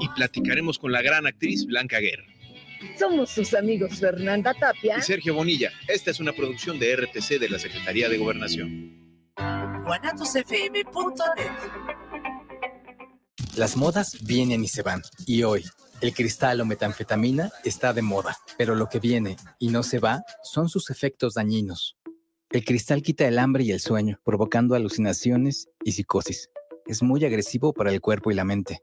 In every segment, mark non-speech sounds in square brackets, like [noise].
Y platicaremos con la gran actriz Blanca Guerra. Somos sus amigos Fernanda Tapia y Sergio Bonilla. Esta es una producción de RTC de la Secretaría de Gobernación. Las modas vienen y se van. Y hoy, el cristal o metanfetamina está de moda. Pero lo que viene y no se va son sus efectos dañinos. El cristal quita el hambre y el sueño, provocando alucinaciones y psicosis. Es muy agresivo para el cuerpo y la mente.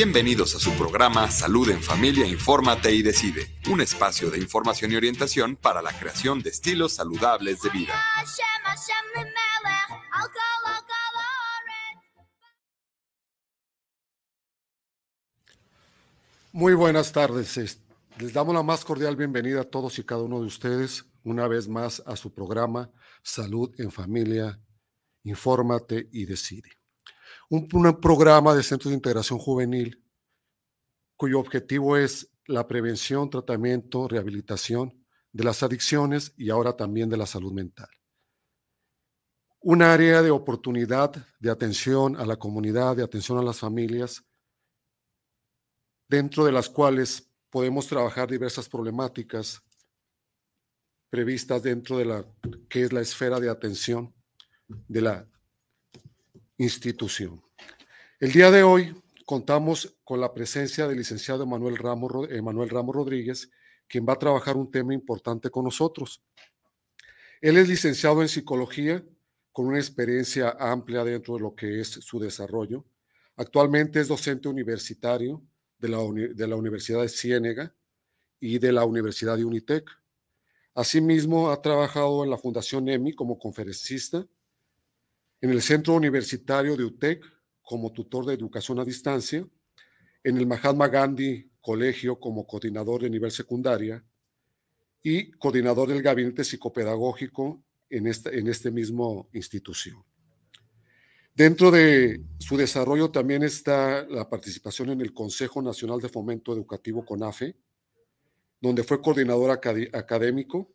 Bienvenidos a su programa Salud en Familia, Infórmate y Decide, un espacio de información y orientación para la creación de estilos saludables de vida. Muy buenas tardes. Les damos la más cordial bienvenida a todos y cada uno de ustedes una vez más a su programa Salud en Familia, Infórmate y Decide un, programa de centros de integración juvenil cuyo objetivo es la prevención, tratamiento, rehabilitación de las adicciones y ahora también de la salud mental. Un área de oportunidad de atención a la comunidad, de atención a las familias, dentro de las cuales podemos trabajar diversas problemáticas previstas dentro de la que es la esfera de atención de la institución. El día de hoy contamos con la presencia del licenciado Emanuel Ramos, Rodríguez, quien va a trabajar un tema importante con nosotros. Él es licenciado en psicología con una experiencia amplia dentro de lo que es su desarrollo. Actualmente es docente universitario de la, de la Universidad de Ciénega y de la Universidad de Unitec. Asimismo, ha trabajado en la Fundación EMI como conferencista en el Centro Universitario de UTEC como tutor de educación a distancia, en el Mahatma Gandhi Colegio como coordinador de nivel secundaria y coordinador del gabinete psicopedagógico en esta, en este mismo institución. Dentro de su desarrollo también está la participación en el Consejo Nacional de Fomento Educativo CONAFE, donde fue coordinador académico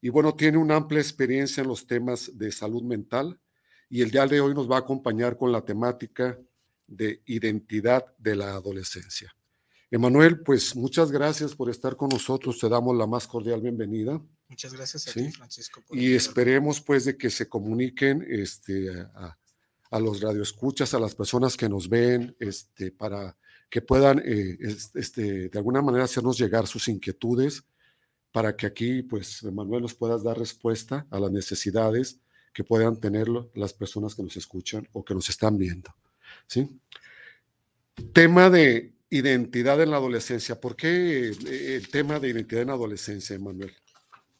y bueno, tiene una amplia experiencia en los temas de salud mental, y el día de hoy nos va a acompañar con la temática de identidad de la adolescencia. Emanuel, pues muchas gracias por estar con nosotros, te damos la más cordial bienvenida. Muchas gracias a ti, Francisco. y esperemos pues de que se comuniquen este, a, a, los radioescuchas, a las personas que nos ven, este, para que puedan eh, este, de alguna manera hacernos llegar sus inquietudes, para que aquí pues Emanuel nos puedas dar respuesta a las necesidades que puedan tenerlo las personas que nos escuchan o que nos están viendo. ¿sí? Tema de identidad en la adolescencia. ¿Por qué eh, el tema de identidad en la adolescencia, Manuel?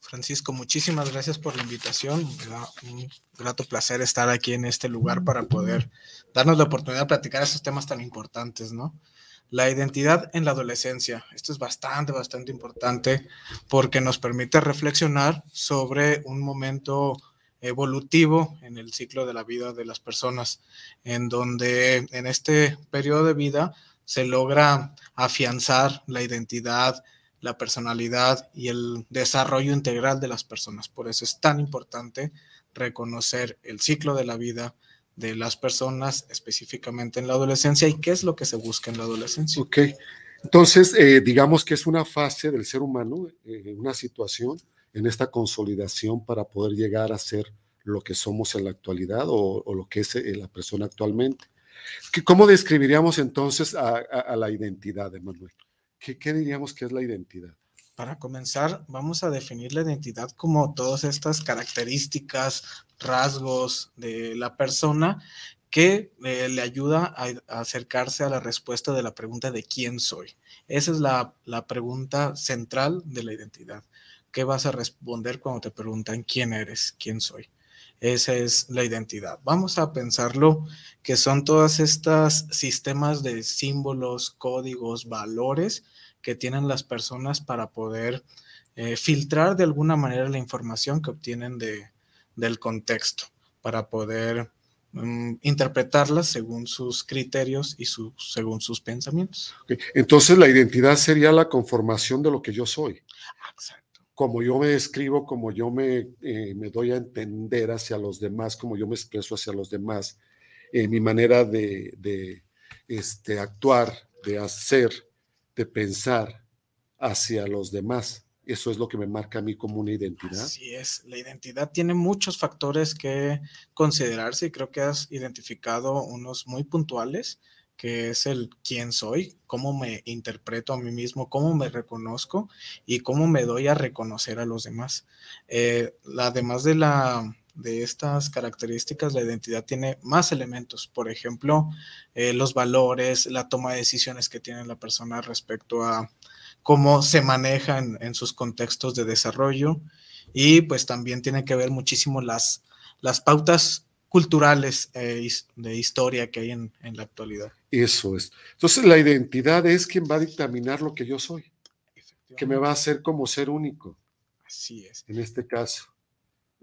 Francisco, muchísimas gracias por la invitación. Me da un grato placer estar aquí en este lugar para poder darnos la oportunidad de platicar esos temas tan importantes, ¿no? La identidad en la adolescencia. Esto es bastante, bastante importante porque nos permite reflexionar sobre un momento evolutivo en el ciclo de la vida de las personas, en donde en este periodo de vida se logra afianzar la identidad, la personalidad y el desarrollo integral de las personas. Por eso es tan importante reconocer el ciclo de la vida de las personas, específicamente en la adolescencia, y qué es lo que se busca en la adolescencia. Ok, entonces eh, digamos que es una fase del ser humano, eh, una situación en esta consolidación para poder llegar a ser lo que somos en la actualidad o, lo que es eh, la persona actualmente. ¿Cómo describiríamos entonces a, la identidad, Emanuel? ¿Qué, ¿Qué diríamos que es la identidad? Para comenzar, vamos a definir la identidad como todas estas características, rasgos de la persona que eh, le ayuda a, acercarse a la respuesta de la pregunta de quién soy. Esa es la, la pregunta central de la identidad ¿qué vas a responder cuando te preguntan quién eres, quién soy? Esa es la identidad. Vamos a pensarlo que son todas estas sistemas de símbolos, códigos, valores que tienen las personas para poder eh, filtrar de alguna manera la información que obtienen de, del contexto, para poder mm, interpretarlas según sus criterios y según sus pensamientos. Entonces la identidad sería la conformación de lo que yo soy. Exacto como yo me escribo, como yo me, eh, me, doy a entender hacia los demás, como yo me expreso hacia los demás, eh, mi manera de, de este, actuar, de hacer, de pensar hacia los demás. Eso es lo que me marca a mí como una identidad. Así es, la identidad tiene muchos factores que considerarse y creo que has identificado unos muy puntuales que es el quién soy, cómo me interpreto a mí mismo, cómo me reconozco y cómo me doy a reconocer a los demás. Eh, además de, la, de estas características, la identidad tiene más elementos, por ejemplo, eh, los valores, la toma de decisiones que tiene la persona respecto a cómo se manejan en sus contextos de desarrollo y pues también tiene que ver muchísimo las, las pautas culturales eh, de historia que hay en, la actualidad. Eso es. Entonces la identidad es quien va a dictaminar lo que yo soy, que me va a hacer como ser único. Así es. En este caso,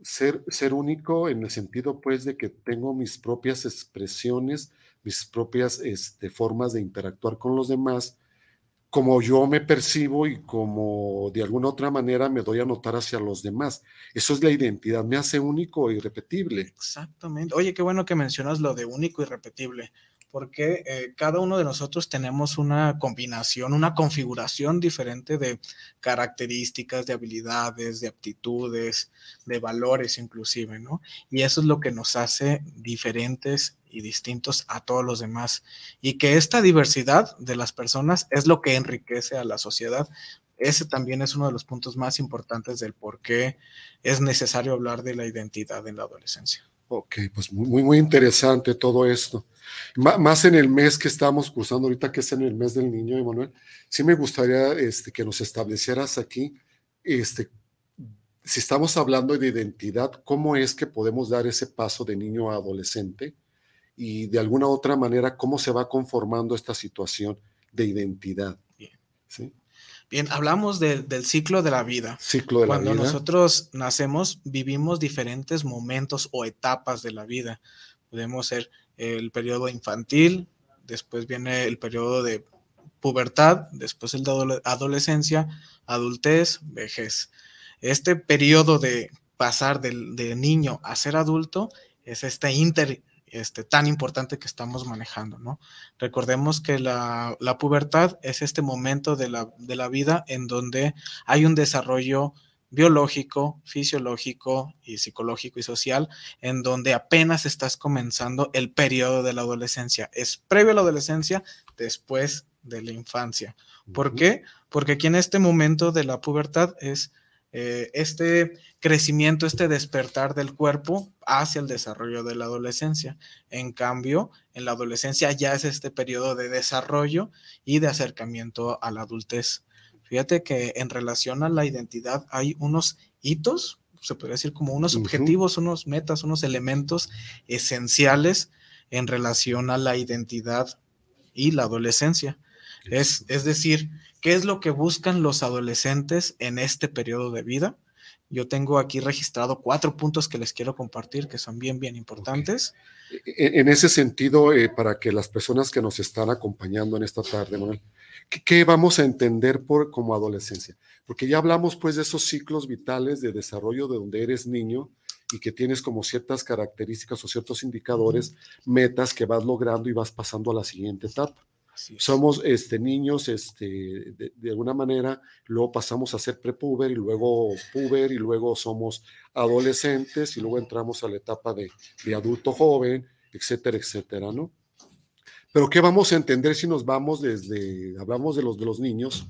ser, ser único en el sentido pues de que tengo mis propias expresiones, mis propias este, formas de interactuar con los demás como yo me percibo y como de alguna otra manera me doy a notar hacia los demás. Eso es la identidad, me hace único y repetible. Exactamente. Oye, qué bueno que mencionas lo de único y repetible, porque eh, cada uno de nosotros tenemos una combinación, una configuración diferente de características, de habilidades, de aptitudes, de valores inclusive, ¿no? Y eso es lo que nos hace diferentes y distintos a todos los demás. Y que esta diversidad de las personas es lo que enriquece a la sociedad. Ese también es uno de los puntos más importantes del por qué es necesario hablar de la identidad en la adolescencia. Ok, pues muy, muy interesante todo esto. más en el mes que estamos cursando ahorita, que es en el mes del niño, Emanuel, sí me gustaría este, que nos establecieras aquí, este, si estamos hablando de identidad, ¿cómo es que podemos dar ese paso de niño a adolescente? y de alguna otra manera cómo se va conformando esta situación de identidad. Bien, Bien hablamos del ciclo de la vida. Ciclo de Cuando la vida. nosotros nacemos, vivimos diferentes momentos o etapas de la vida. Podemos ser el periodo infantil, después viene el periodo de pubertad, después el de adolescencia, adultez, vejez. Este periodo de pasar de niño a ser adulto es este inter este, tan importante que estamos manejando, ¿no? Recordemos que la, pubertad es este momento de la, de la, vida en donde hay un desarrollo biológico, fisiológico y psicológico y social, en donde apenas estás comenzando el periodo de la adolescencia. Es previo a la adolescencia, después de la infancia. ¿Por qué? Porque aquí en este momento de la pubertad es eh, este crecimiento, este despertar del cuerpo hacia el desarrollo de la adolescencia. En cambio, en la adolescencia ya es este periodo de desarrollo y de acercamiento a la adultez. Fíjate que en relación a la identidad hay unos hitos, se podría decir como unos objetivos, unos metas, unos elementos esenciales en relación a la identidad y la adolescencia. Es, es decir, ¿qué es lo que buscan los adolescentes en este periodo de vida? Yo tengo aquí registrado cuatro puntos que les quiero compartir que son bien, bien importantes. E, e, en ese sentido, eh, para que las personas que nos están acompañando en esta tarde, Manuel, ¿qué, vamos a entender por, como adolescencia? Porque ya hablamos pues de esos ciclos vitales de desarrollo de donde eres niño y que tienes como ciertas características o ciertos indicadores, metas que vas logrando y vas pasando a la siguiente etapa. Somos este, niños, este, de, alguna manera, luego pasamos a ser prepuber y luego puber y luego somos adolescentes y luego entramos a la etapa de, de adulto joven, etcétera, etcétera, ¿no? Pero ¿qué vamos a entender si nos vamos desde, hablamos de los, de los niños,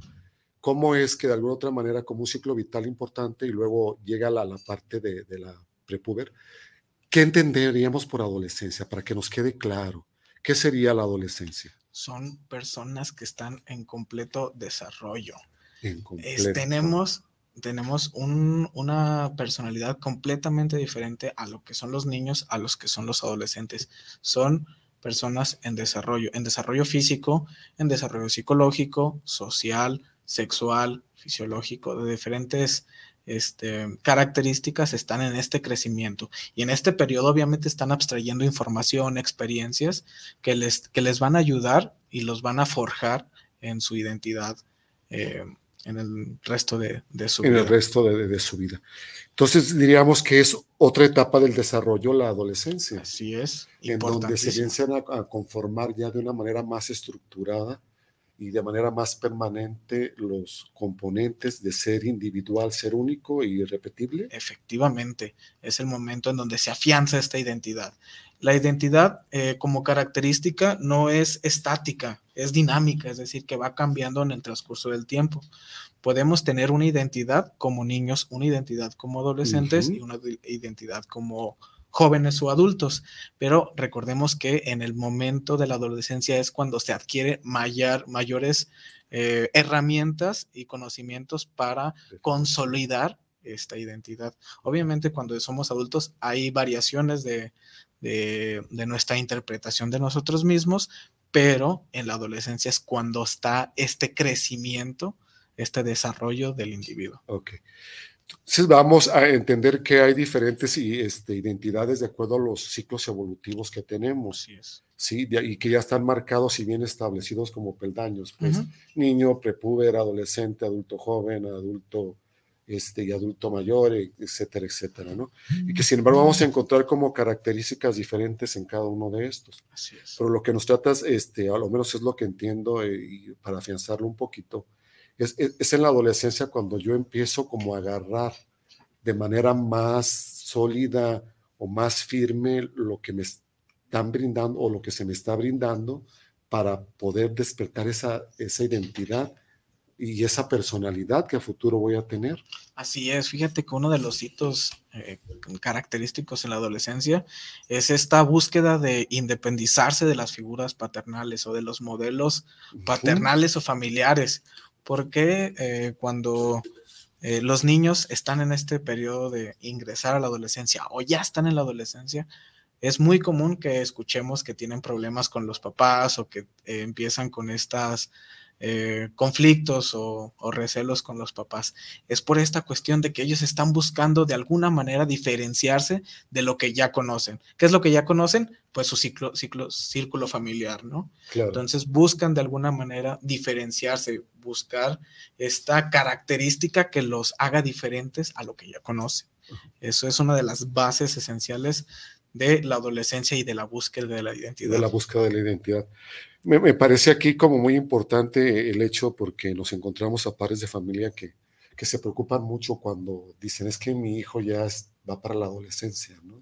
cómo es que de alguna otra manera, como un ciclo vital importante y luego llega la, la parte de, de la prepuber, ¿qué entenderíamos por adolescencia? Para que nos quede claro, ¿qué sería la adolescencia? Son personas que están en completo desarrollo. tenemos tenemos una personalidad completamente diferente a lo que son los niños, a los que son los adolescentes. Son personas en desarrollo, en desarrollo físico, en desarrollo psicológico, social, sexual, fisiológico, de diferentes este, características están en este crecimiento. Y en este periodo obviamente están abstrayendo información, experiencias que les, que les van a ayudar y los van a forjar en su identidad eh, en el resto de, su vida. En el resto de, su vida. Entonces diríamos que es otra etapa del desarrollo, la adolescencia. Así es. En donde se piensan a, conformar ya de una manera más estructurada y de manera más permanente los componentes de ser individual, ser único y irrepetible. Efectivamente, es el momento en donde se afianza esta identidad. La identidad eh, como característica no es estática, es dinámica, es decir, que va cambiando en el transcurso del tiempo. Podemos tener una identidad como niños, una identidad como adolescentes y una identidad como jóvenes o adultos, pero recordemos que en el momento de la adolescencia es cuando se adquiere mayor, mayores eh, herramientas y conocimientos para consolidar esta identidad. Obviamente cuando somos adultos hay variaciones de, de, de, nuestra interpretación de nosotros mismos, pero en la adolescencia es cuando está este crecimiento, este desarrollo del individuo. Ok. Entonces vamos a entender que hay diferentes este, identidades de acuerdo a los ciclos evolutivos que tenemos. Sí, y que ya están marcados y bien establecidos como peldaños. Pues, Niño, prepúber, adolescente, adulto joven, adulto este, y adulto mayor, etcétera, etcétera, ¿no? Y que sin embargo vamos a encontrar como características diferentes en cada uno de estos. Así es. Pero lo que nos tratas, este, a lo menos es lo que entiendo, eh, y para afianzarlo un poquito, es, en la adolescencia cuando yo empiezo como a agarrar de manera más sólida o más firme lo que me están brindando o lo que se me está brindando para poder despertar esa, esa identidad y esa personalidad que a futuro voy a tener. Así es, fíjate que uno de los hitos eh, característicos en la adolescencia es esta búsqueda de independizarse de las figuras paternales o de los modelos paternales o familiares porque eh, cuando eh, los niños están en este periodo de ingresar a la adolescencia o ya están en la adolescencia, es muy común que escuchemos que tienen problemas con los papás o que eh, empiezan con estas eh, conflictos o, recelos con los papás. Es por esta cuestión de que ellos están buscando de alguna manera diferenciarse de lo que ya conocen. ¿Qué es lo que ya conocen? Pues su ciclo, ciclo, círculo familiar, ¿no? Entonces buscan de alguna manera diferenciarse, buscar esta característica que los haga diferentes a lo que ya conocen. Eso es una de las bases esenciales de la adolescencia y de la búsqueda de la identidad. De la búsqueda de la identidad. Me, parece aquí como muy importante el hecho porque nos encontramos a pares de familia que, que se preocupan mucho cuando dicen es que mi hijo ya va para la adolescencia, ¿no?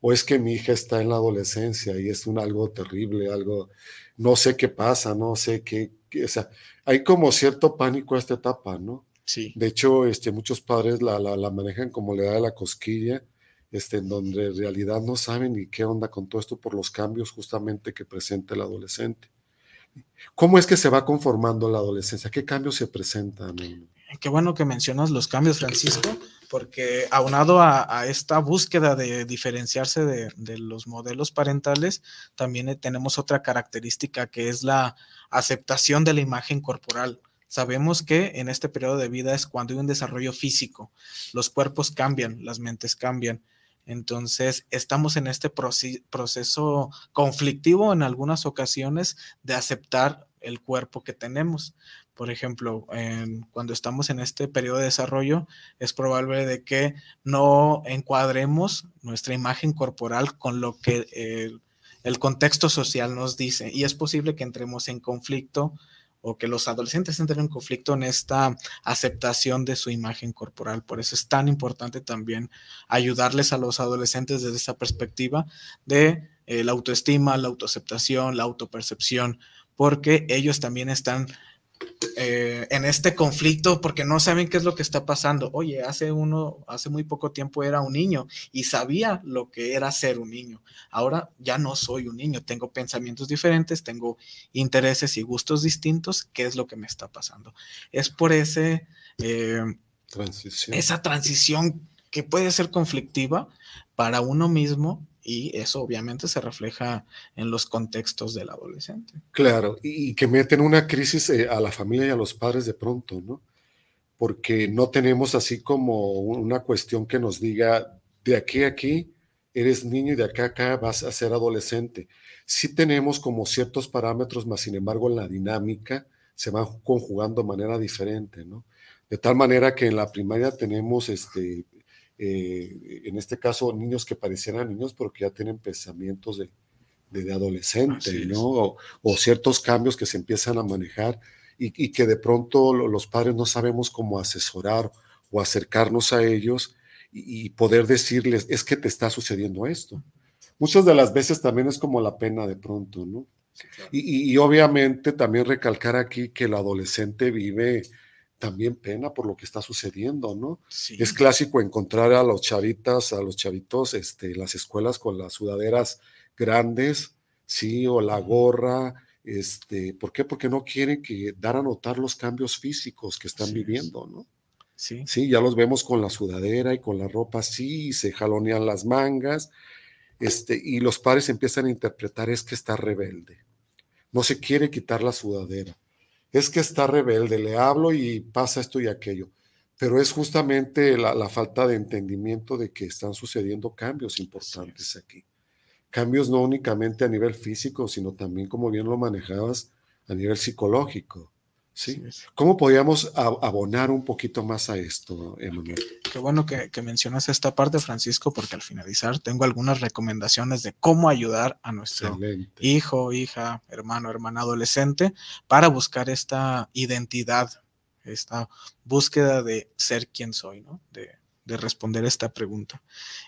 O es que mi hija está en la adolescencia y es un algo terrible, algo, no sé qué pasa, no sé qué, o sea, hay como cierto pánico a esta etapa, ¿no? Sí. De hecho, este, muchos padres la, la, la manejan como le da la cosquilla este, en donde en realidad no saben ni qué onda con todo esto por los cambios justamente que presenta el adolescente. ¿Cómo es que se va conformando la adolescencia? ¿Qué cambios se presentan? Qué bueno que mencionas los cambios, Francisco, porque aunado a, esta búsqueda de diferenciarse de, de, los modelos parentales, también tenemos otra característica que es la aceptación de la imagen corporal. Sabemos que en este periodo de vida es cuando hay un desarrollo físico, los cuerpos cambian, las mentes cambian. Entonces, estamos en este proceso conflictivo en algunas ocasiones de aceptar el cuerpo que tenemos. Por ejemplo, cuando estamos en este periodo de desarrollo, es probable de que no encuadremos nuestra imagen corporal con lo que el contexto social nos dice y es posible que entremos en conflicto o que los adolescentes entren en conflicto en esta aceptación de su imagen corporal. Por eso es tan importante también ayudarles a los adolescentes desde esa perspectiva de eh, la autoestima, la autoaceptación, la autopercepción, porque ellos también están eh, en este conflicto porque no saben qué es lo que está pasando. Oye, hace uno, hace muy poco tiempo era un niño y sabía lo que era ser un niño. Ahora ya no soy un niño, tengo pensamientos diferentes, tengo intereses y gustos distintos. ¿Qué es lo que me está pasando? Es por ese, eh, Transición. esa transición que puede ser conflictiva para uno mismo y eso obviamente se refleja en los contextos del adolescente. Claro, y, que meten una crisis eh, a la familia y a los padres de pronto, ¿no? Porque no tenemos así como una cuestión que nos diga, de aquí a aquí eres niño y de acá a acá vas a ser adolescente. Sí tenemos como ciertos parámetros, más sin embargo la dinámica se van conjugando de manera diferente, ¿no? De tal manera que en la primaria tenemos este, eh, en este caso, niños que parecieran niños, pero que ya tienen pensamientos de, de, de adolescente. ¿no? O, o ciertos cambios que se empiezan a manejar y, y, que de pronto los padres no sabemos cómo asesorar o acercarnos a ellos y, y poder decirles, es que te está sucediendo esto. Muchas de las veces también es como la pena de pronto, ¿no? Sí, claro. Y, y, obviamente también recalcar aquí que el adolescente vive también pena por lo que está sucediendo, ¿no? Sí. Es clásico encontrar a los chavitas, a los chavitos, este, las escuelas con las sudaderas grandes, sí, o la gorra, este, ¿por qué? Porque no quieren que dar a notar los cambios físicos que están Sí, viviendo, ¿no? Sí. Sí, ya los vemos con la sudadera y con la ropa así, y se jalonean las mangas, este, y los padres empiezan a interpretar es que está rebelde, no se quiere quitar la sudadera, es que está rebelde, le hablo y pasa esto y aquello, pero es justamente la, la falta de entendimiento de que están sucediendo cambios importantes aquí. Cambios no únicamente a nivel físico, sino también, como bien lo manejabas, a nivel psicológico. ¿Sí? ¿Cómo podríamos abonar un poquito más a esto, Emanuel? Qué bueno que, que, mencionas esta parte, Francisco, porque al finalizar tengo algunas recomendaciones de cómo ayudar a nuestro Excelente. hijo, hija, hermano, hermana adolescente para buscar esta identidad, esta búsqueda de ser quien soy, ¿no? De, de responder esta pregunta.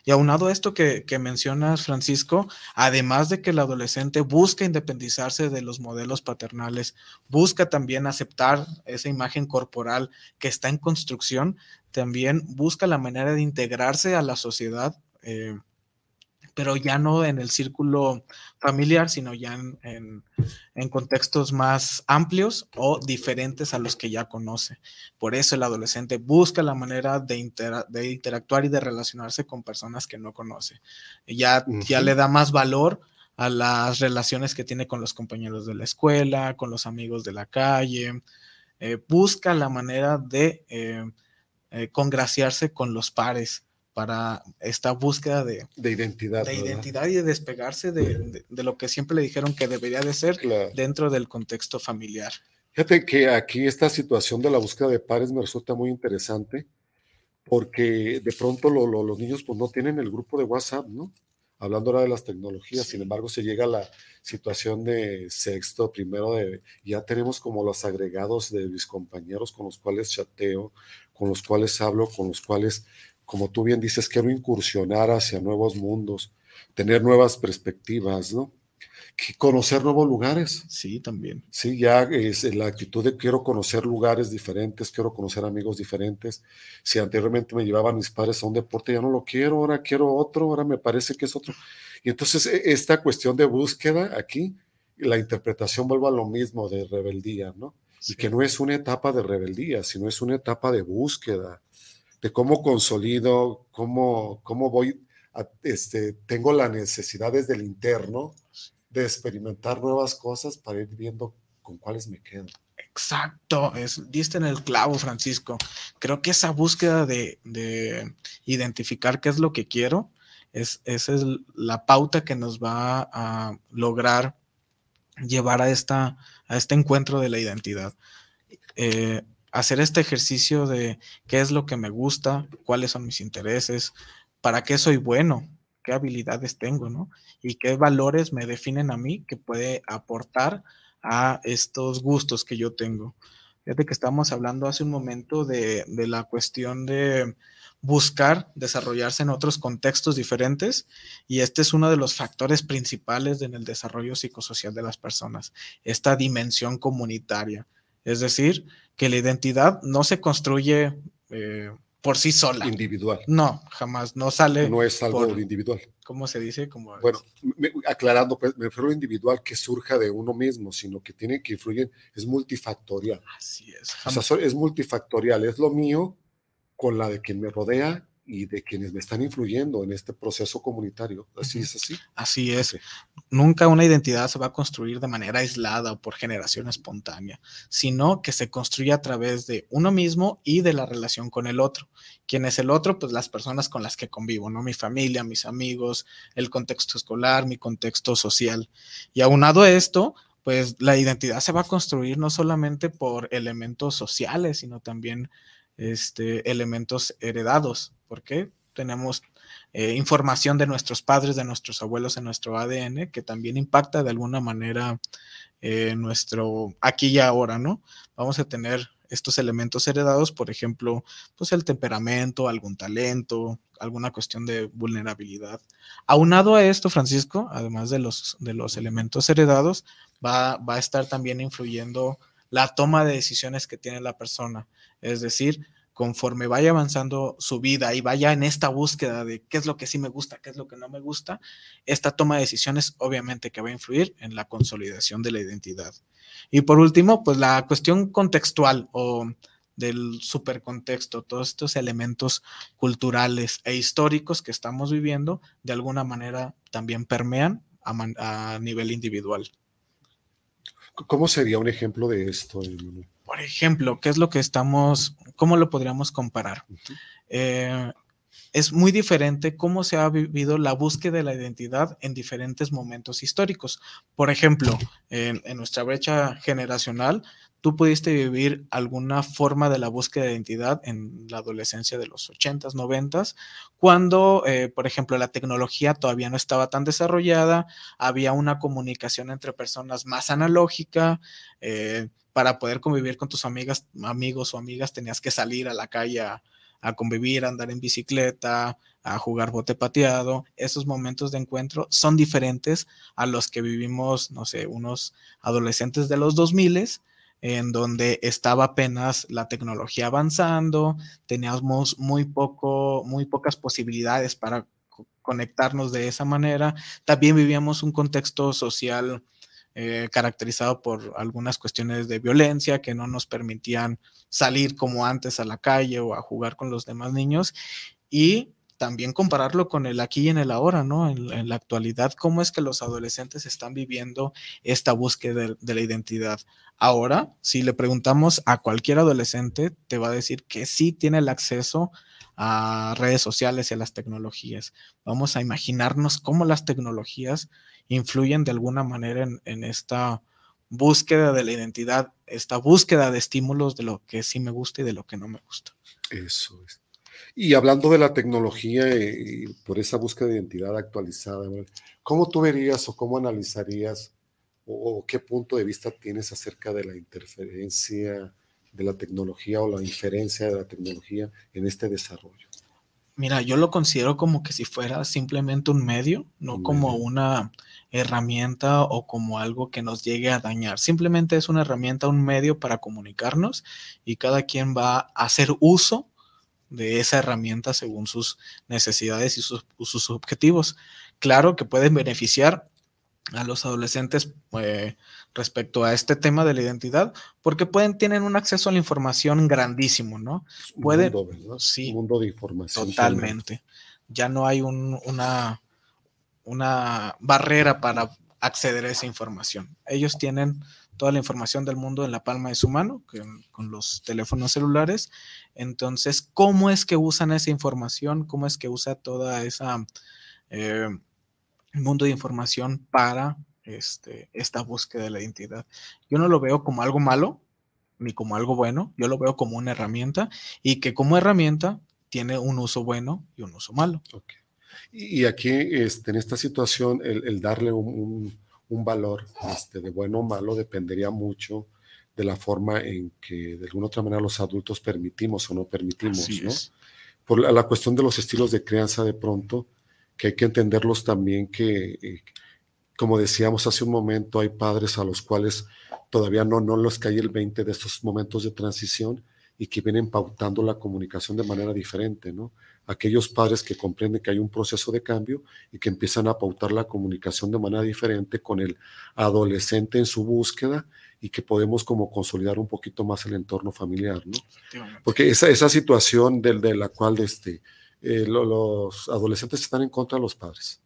Y aunado a esto que, que, mencionas, Francisco, además de que el adolescente busca independizarse de los modelos paternales, busca también aceptar esa imagen corporal que está en construcción, también busca la manera de integrarse a la sociedad, eh, pero ya no en el círculo familiar, sino ya en, en, en, contextos más amplios o diferentes a los que ya conoce. Por eso el adolescente busca la manera de, de interactuar y de relacionarse con personas que no conoce. Ya, uh -huh. ya le da más valor a las relaciones que tiene con los compañeros de la escuela, con los amigos de la calle. Eh, busca la manera de eh, eh, congraciarse con los pares para esta búsqueda de, de identidad. De identidad y de despegarse de, de, de, lo que siempre le dijeron que debería de ser claro. dentro del contexto familiar. Fíjate que aquí esta situación de la búsqueda de pares me resulta muy interesante porque de pronto lo, lo, los niños pues no tienen el grupo de WhatsApp, ¿no? Hablando ahora de las tecnologías, sí. sin embargo se llega a la situación de sexto, primero de, ya tenemos como los agregados de mis compañeros con los cuales chateo, con los cuales hablo, con los cuales como tú bien dices, quiero incursionar hacia nuevos mundos, tener nuevas perspectivas, ¿no? Conocer nuevos lugares. Sí, también. Sí, ya es la actitud de quiero conocer lugares diferentes, quiero conocer amigos diferentes. Si anteriormente me llevaban mis padres a un deporte, ya no lo quiero, ahora quiero otro, ahora me parece que es otro. Y entonces esta cuestión de búsqueda aquí, la interpretación vuelve a lo mismo de rebeldía, ¿no? Sí. Y que no es una etapa de rebeldía, sino es una etapa de búsqueda, cómo consolido, cómo, cómo voy, a, este, tengo la necesidad desde el interno de experimentar nuevas cosas para ir viendo con cuáles me quedo. Exacto, es, diste en el clavo, Francisco. Creo que esa búsqueda de, de identificar qué es lo que quiero, es, esa es la pauta que nos va a lograr llevar a, esta, a este encuentro de la identidad. Eh, hacer este ejercicio de qué es lo que me gusta, cuáles son mis intereses, para qué soy bueno, qué habilidades tengo, ¿no? Y qué valores me definen a mí que puede aportar a estos gustos que yo tengo. Fíjate que estamos hablando hace un momento de, de la cuestión de buscar desarrollarse en otros contextos diferentes y este es uno de los factores principales en el desarrollo psicosocial de las personas, esta dimensión comunitaria. Es decir, que la identidad no se construye eh, por sí sola. Individual. No, jamás, no sale. No es algo por, individual. ¿Cómo se dice? Como bueno, me, aclarando, pues, me refiero a individual que surja de uno mismo, sino que tiene que influir, es multifactorial. Así es. O sea, es multifactorial, es lo mío con la de quien me rodea y de quienes me están influyendo en este proceso comunitario. Así es así. Así es. Nunca una identidad se va a construir de manera aislada o por generación espontánea, sino que se construye a través de uno mismo y de la relación con el otro. ¿Quién es el otro? Pues las personas con las que convivo, ¿no? Mi familia, mis amigos, el contexto escolar, mi contexto social. Y aunado a esto, pues la identidad se va a construir no solamente por elementos sociales, sino también este, elementos heredados. ¿Por qué? Tenemos eh, información de nuestros padres, de nuestros abuelos en nuestro ADN que también impacta de alguna manera eh, nuestro aquí y ahora, ¿no? Vamos a tener estos elementos heredados, por ejemplo, pues el temperamento, algún talento, alguna cuestión de vulnerabilidad. Aunado a esto, Francisco, además de los, de los elementos heredados, va, va a estar también influyendo la toma de decisiones que tiene la persona. Es decir, conforme vaya avanzando su vida y vaya en esta búsqueda de qué es lo que sí me gusta, qué es lo que no me gusta, esta toma de decisiones obviamente que va a influir en la consolidación de la identidad. Y por último, pues la cuestión contextual o del supercontexto, todos estos elementos culturales e históricos que estamos viviendo, de alguna manera también permean a, nivel individual. ¿Cómo sería un ejemplo de esto? Por ejemplo, ¿qué es lo que estamos, cómo lo podríamos comparar? Eh, es muy diferente cómo se ha vivido la búsqueda de la identidad en diferentes momentos históricos. Por ejemplo, en, nuestra brecha generacional, tú pudiste vivir alguna forma de la búsqueda de identidad en la adolescencia de los 80s, 90s, cuando, eh, por ejemplo, la tecnología todavía no estaba tan desarrollada, había una comunicación entre personas más analógica. Eh, para poder convivir con tus amigas, amigos o amigas, tenías que salir a la calle a, convivir, a andar en bicicleta, a jugar bote pateado. Esos momentos de encuentro son diferentes a los que vivimos, no sé, unos adolescentes de los 2000 en donde estaba apenas la tecnología avanzando, teníamos muy poco, muy pocas posibilidades para conectarnos de esa manera. También vivíamos un contexto social eh, caracterizado por algunas cuestiones de violencia que no nos permitían salir como antes a la calle o a jugar con los demás niños y también compararlo con el aquí y en el ahora, ¿no? En, la actualidad, cómo es que los adolescentes están viviendo esta búsqueda de, la identidad. Ahora, si le preguntamos a cualquier adolescente, te va a decir que sí tiene el acceso a redes sociales y a las tecnologías. Vamos a imaginarnos cómo las tecnologías influyen de alguna manera en, esta búsqueda de la identidad, esta búsqueda de estímulos de lo que sí me gusta y de lo que no me gusta. Eso es. Y hablando de la tecnología y por esa búsqueda de identidad actualizada, ¿cómo tú verías o cómo analizarías o, qué punto de vista tienes acerca de la interferencia de la tecnología o la inferencia de la tecnología en este desarrollo? Mira, yo lo considero como que si fuera simplemente un medio, no como una herramienta o como algo que nos llegue a dañar. Simplemente es una herramienta, un medio para comunicarnos y cada quien va a hacer uso de esa herramienta según sus necesidades y sus, objetivos. Claro que pueden beneficiar a los adolescentes eh, respecto a este tema de la identidad, porque pueden, tienen un acceso a la información grandísimo, ¿no? Pueden, Sí. Un mundo de información. Totalmente. Ya no hay una, una barrera para acceder a esa información. Ellos tienen toda la información del mundo en la palma de su mano, con, los teléfonos celulares. Entonces, ¿cómo es que usan esa información? ¿Cómo es que usa toda esa eh, mundo de información para este, esta búsqueda de la identidad? Yo no lo veo como algo malo ni como algo bueno, yo lo veo como una herramienta y que como herramienta tiene un uso bueno y un uso malo. Y aquí, este, en esta situación, el, darle un, valor este, de bueno o malo dependería mucho de la forma en que de alguna otra manera los adultos permitimos o no permitimos, ¿no? Por la, cuestión de los estilos de crianza de pronto, que hay que entenderlos también que, eh, como decíamos hace un momento, hay padres a los cuales todavía no, no les cae el 20 de estos momentos de transición y que vienen pautando la comunicación de manera diferente, ¿no? Aquellos padres que comprenden que hay un proceso de cambio y que empiezan a pautar la comunicación de manera diferente con el adolescente en su búsqueda y que podemos como consolidar un poquito más el entorno familiar, ¿no? Porque esa, esa situación de, de la cual este, eh, los adolescentes están en contra de los padres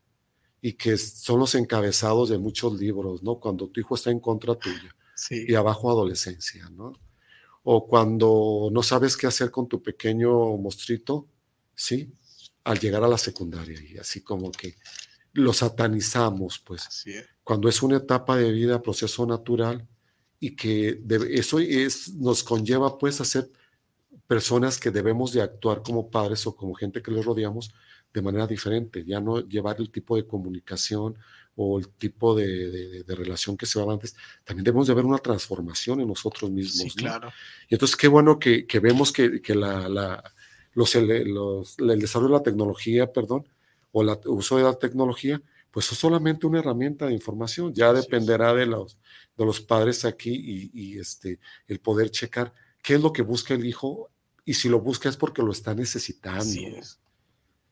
y que son los encabezados de muchos libros, ¿no? Cuando tu hijo está en contra tuya y abajo adolescencia, ¿no? O cuando no sabes qué hacer con tu pequeño mostrito, ¿sí? Al llegar a la secundaria y así como que lo satanizamos, pues. Cuando es una etapa de vida, proceso natural y que eso es, nos conlleva pues a ser personas que debemos de actuar como padres o como gente que les rodeamos de manera diferente, ya no llevar el tipo de comunicación o el tipo de, relación que se va antes, también debemos de ver una transformación en nosotros mismos. claro. Y entonces qué bueno que, vemos que, la, los, el desarrollo de la tecnología, perdón, o el uso de la tecnología, pues es solamente una herramienta de información, ya dependerá de los, de los padres aquí y, este, el poder checar qué es lo que busca el hijo y si lo busca es porque lo está necesitando.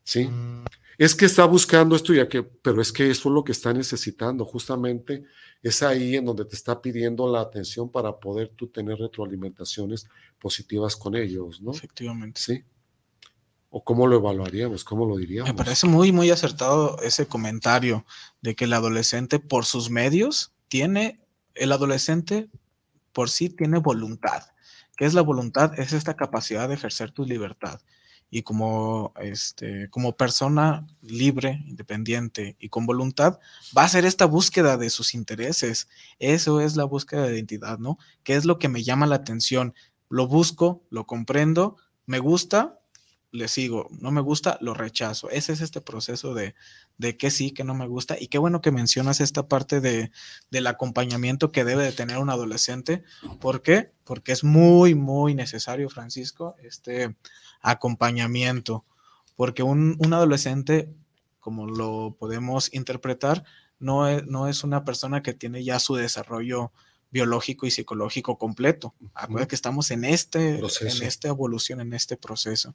¿sí? Mm. Es que está buscando esto ya que, pero es que eso es lo que está necesitando, justamente es ahí en donde te está pidiendo la atención para poder tú tener retroalimentaciones positivas con ellos, ¿no? Efectivamente. Sí. ¿O cómo lo evaluaríamos? ¿Cómo lo diríamos? Me parece muy, muy acertado ese comentario de que el adolescente por sus medios tiene, el adolescente por sí tiene voluntad. ¿Qué es la voluntad? Es esta capacidad de ejercer tu libertad y como, este, como persona libre, independiente y con voluntad, va a hacer esta búsqueda de sus intereses. Eso es la búsqueda de identidad, ¿no? ¿Qué es lo que me llama la atención? Lo busco, lo comprendo, me gusta, le sigo, no me gusta, lo rechazo. Ese es este proceso de, de qué sí, que no me gusta. Y qué bueno que mencionas esta parte de, del acompañamiento que debe de tener un adolescente. ¿Por qué? Porque es muy, muy necesario, Francisco, este acompañamiento, porque un, adolescente, como lo podemos interpretar, no es, no es una persona que tiene ya su desarrollo biológico y psicológico completo. Acuérdate que estamos en, este, en esta evolución, en este proceso.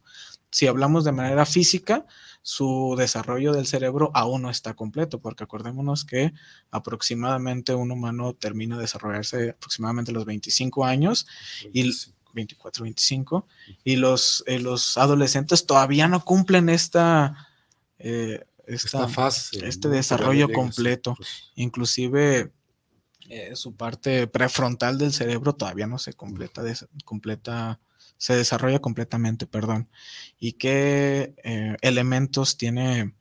Si hablamos de manera física, su desarrollo del cerebro aún no está completo, porque acordémonos que aproximadamente un humano termina de desarrollarse aproximadamente a los 25 años y 24, 25, y los, eh, los adolescentes todavía no cumplen esta, eh, esta, fase, este desarrollo completo. Pues. Inclusive eh, su parte prefrontal del cerebro todavía no se completa, completa se desarrolla completamente, perdón. ¿Y qué elementos tiene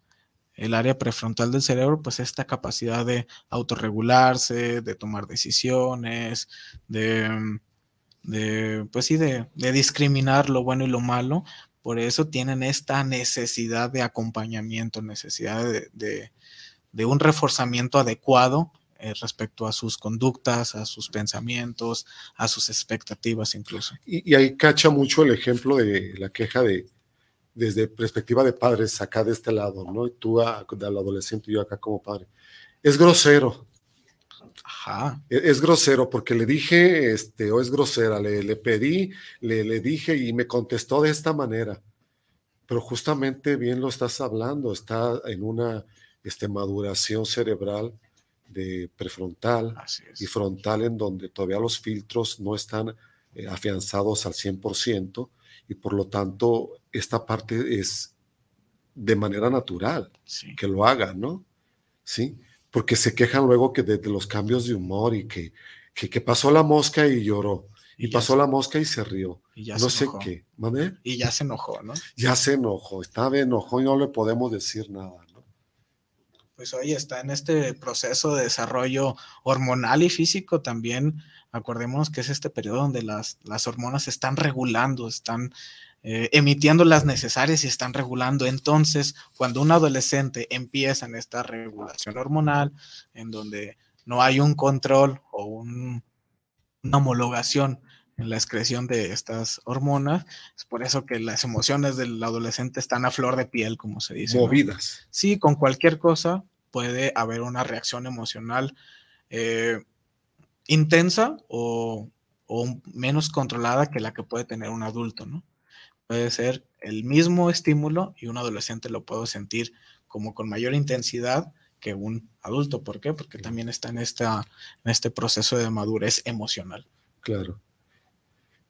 el área prefrontal del cerebro? Pues esta capacidad de autorregularse, de tomar decisiones, de de pues sí, de, discriminar lo bueno y lo malo. Por eso tienen esta necesidad de acompañamiento, necesidad de, un reforzamiento adecuado eh, respecto a sus conductas, a sus pensamientos, a sus expectativas incluso. Y, ahí cacha mucho el ejemplo de la queja de, desde perspectiva de padres acá de este lado, ¿no? Y tú al adolescente y yo acá como padre. Es grosero, e-, es, grosero porque le dije, este, o es grosera, le, le pedí, le, le, dije y me contestó de esta manera. Pero justamente bien lo estás hablando, está en una este, maduración cerebral de prefrontal y frontal en donde todavía los filtros no están eh, afianzados al 100% y por lo tanto esta parte es de manera natural que lo haga, ¿no? Sí porque se quejan luego que de, los cambios de humor y que, que, pasó la mosca y lloró. Y, pasó la mosca y se rió. Y ya no sé qué. Y ya se enojó, ¿no? Ya se enojó, estaba enojó y no le podemos decir nada, ¿no? Pues hoy está en este proceso de desarrollo hormonal y físico también. Acordémonos que es este periodo donde las, las hormonas se están regulando, están eh, emitiendo las necesarias y están regulando. Entonces, cuando un adolescente empieza en esta regulación hormonal, en donde no hay un control o una homologación en la excreción de estas hormonas, es por eso que las emociones del adolescente están a flor de piel, como se dice. Movidas. Sí, con cualquier cosa puede haber una reacción emocional eh, intensa o o menos controlada que la que puede tener un adulto, ¿no? Puede ser el mismo estímulo y un adolescente lo puedo sentir como con mayor intensidad que un adulto. ¿Por qué? Porque también está en, esta, en este proceso de madurez emocional. Claro.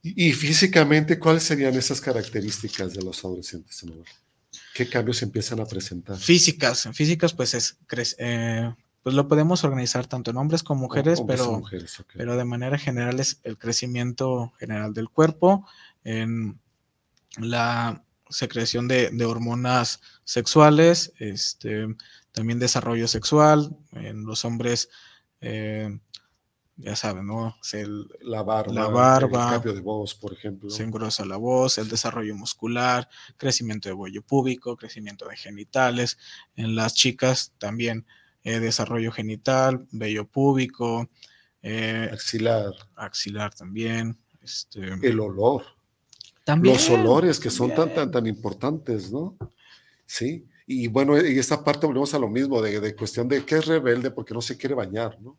Y, físicamente, ¿cuáles serían esas características de los adolescentes? ¿Qué cambios empiezan a presentar? Físicas, físicas pues es, eh, pues lo podemos organizar tanto en hombres como mujeres, pero, pero de manera general es el crecimiento general del cuerpo, en la secreción de, hormonas sexuales, este, también desarrollo sexual, en los hombres, eh, ya saben, ¿no? la barba, la barba, el cambio de voz, por ejemplo. Se engrosa la voz, el desarrollo muscular, crecimiento de vuelo púbico, crecimiento de genitales. En las chicas también eh, desarrollo genital, vello púbico, eh, axilar. Axilar también. Este, el olor. También. Los olores que son tan, tan, tan importantes, ¿no? Sí. Y bueno, y esta parte volvemos a lo mismo, de, de cuestión de que es rebelde porque no se quiere bañar, ¿no?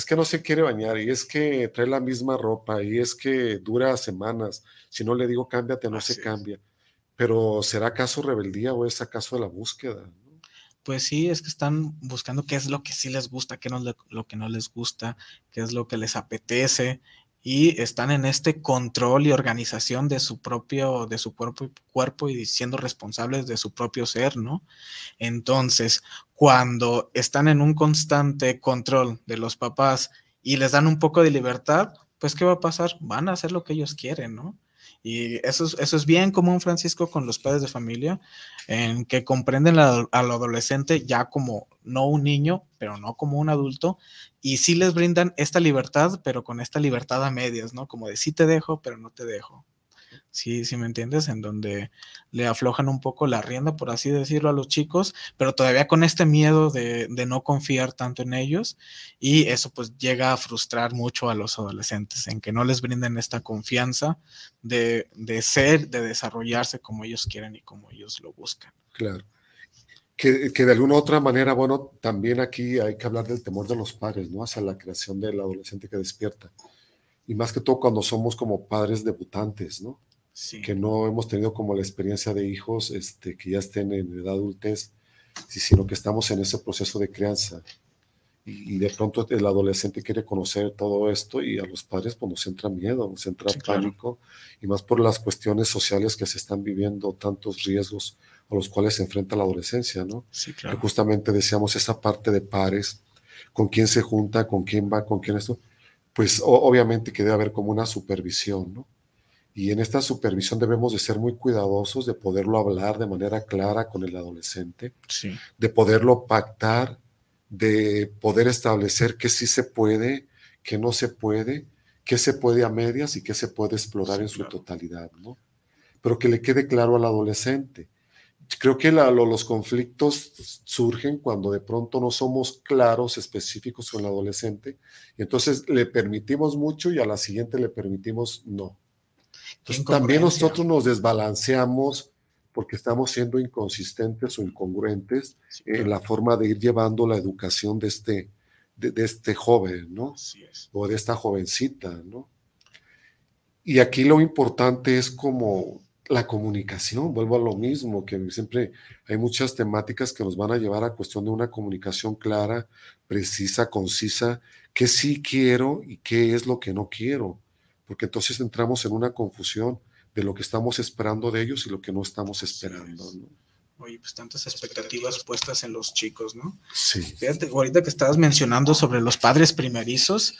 Es que no se quiere bañar y es que trae la misma ropa y es que dura semanas. Si no le digo cámbiate, no se cambia. Pero ¿será acaso rebeldía o es acaso de la búsqueda? Pues sí, es que están buscando qué es lo que sí les gusta, qué no es lo que no les gusta, qué es lo que les apetece y están en este control y organización de su propio, de su cuerpo, cuerpo y siendo responsables de su propio ser, ¿no? Entonces, cuando están en un constante control de los papás y les dan un poco de libertad, pues ¿qué va a pasar? Van a hacer lo que ellos quieren, ¿no? Y eso es, eso es bien común, Francisco, con los padres de familia, en que comprenden al adolescente ya como no un niño, pero no como un adulto, y sí les brindan esta libertad, pero con esta libertad a medias, ¿no? Como de sí te dejo, pero no te dejo. Sí, sí me entiendes, en donde le aflojan un poco la rienda, por así decirlo, a los chicos, pero todavía con este miedo de, no confiar tanto en ellos y eso pues llega a frustrar mucho a los adolescentes, en que no les brinden esta confianza de, ser, de desarrollarse como ellos quieren y como ellos lo buscan. Claro. Que, de alguna otra manera, bueno, también aquí hay que hablar del temor de los padres, ¿no? Hacia la creación del adolescente que despierta. Y más que todo cuando somos como padres debutantes, ¿no? que no hemos tenido como la experiencia de hijos este, que ya estén en edad adultez, sino que estamos en ese proceso de crianza. Y, de pronto el adolescente quiere conocer todo esto y a los padres pues nos entra miedo, nos entra pánico, y más por las cuestiones sociales que se están viviendo, tantos riesgos a los cuales se enfrenta la adolescencia, ¿no? Sí, claro. Que justamente decíamos esa parte de pares, con quién se junta, con quién va, con quién esto, pues obviamente que debe haber como una supervisión, ¿no? Y en esta supervisión debemos de ser muy cuidadosos de poderlo hablar de manera clara con el adolescente, de poderlo pactar, de poder establecer qué sí se puede, qué no se puede, qué se puede a medias y qué se puede explorar en su totalidad, ¿no? Pero que le quede claro al adolescente. Creo que los conflictos surgen cuando de pronto no somos claros, específicos con el adolescente, y entonces le permitimos mucho y a la siguiente le permitimos no también nosotros nos desbalanceamos porque estamos siendo inconsistentes o incongruentes en la forma de ir llevando la educación de este, de, este joven, ¿no? O de esta jovencita, ¿no? Y aquí lo importante es como la comunicación, vuelvo a lo mismo, que siempre hay muchas temáticas que nos van a llevar a cuestión de una comunicación clara, precisa, concisa, qué sí quiero y qué es lo que no quiero porque entonces entramos en una confusión de lo que estamos esperando de ellos y lo que no estamos esperando. ¿no? Oye, pues tantas expectativas puestas en los chicos, ¿no? Sí. Fíjate, ahorita que estabas mencionando sobre los padres primerizos,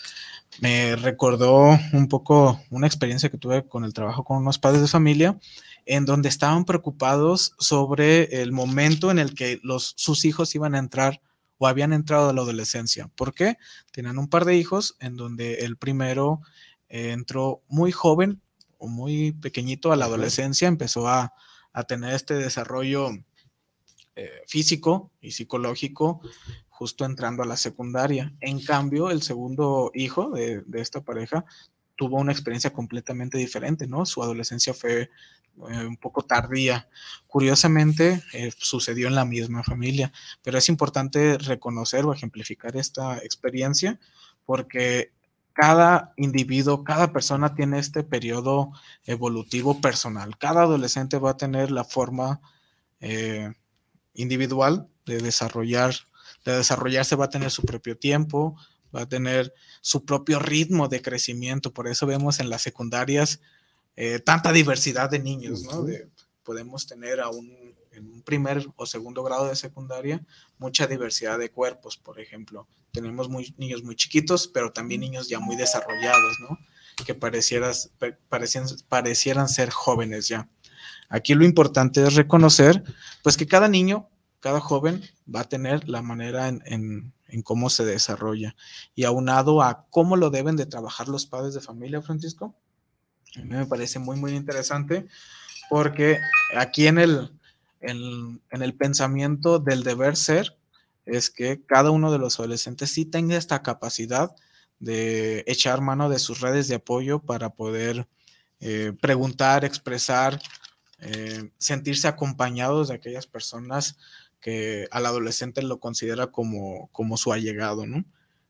me recordó un poco una experiencia que tuve con el trabajo con unos padres de familia, en donde estaban preocupados sobre el momento en el que los, sus hijos iban a entrar o habían entrado a la adolescencia. ¿Por qué? Tenían un par de hijos en donde el primero entró muy joven o muy pequeñito a la adolescencia, empezó a, tener este desarrollo eh, físico y psicológico justo entrando a la secundaria. En cambio, el segundo hijo de, esta pareja tuvo una experiencia completamente diferente, ¿no? Su adolescencia fue eh, un poco tardía. Curiosamente, eh, sucedió en la misma familia, pero es importante reconocer o ejemplificar esta experiencia porque cada individuo, cada persona tiene este periodo evolutivo personal. Cada adolescente va a tener la forma eh, individual de desarrollar, de desarrollarse, va a tener su propio tiempo, va a tener su propio ritmo de crecimiento. Por eso vemos en las secundarias eh, tanta diversidad de niños, ¿no? podemos tener a un, en un primer o segundo grado de secundaria mucha diversidad de cuerpos, por ejemplo. Tenemos muy, niños muy chiquitos, pero también niños ya muy desarrollados, ¿no? Que parecieras, parecieran, parecieran ser jóvenes ya. Aquí lo importante es reconocer, pues que cada niño, cada joven va a tener la manera en, en, en cómo se desarrolla. Y aunado a cómo lo deben de trabajar los padres de familia, Francisco, a mí me parece muy, muy interesante porque aquí en el, en, el pensamiento del deber ser es que cada uno de los adolescentes sí tenga esta capacidad de echar mano de sus redes de apoyo para poder eh, preguntar, expresar, eh, sentirse acompañados de aquellas personas que al adolescente lo considera como, como su allegado, ¿no?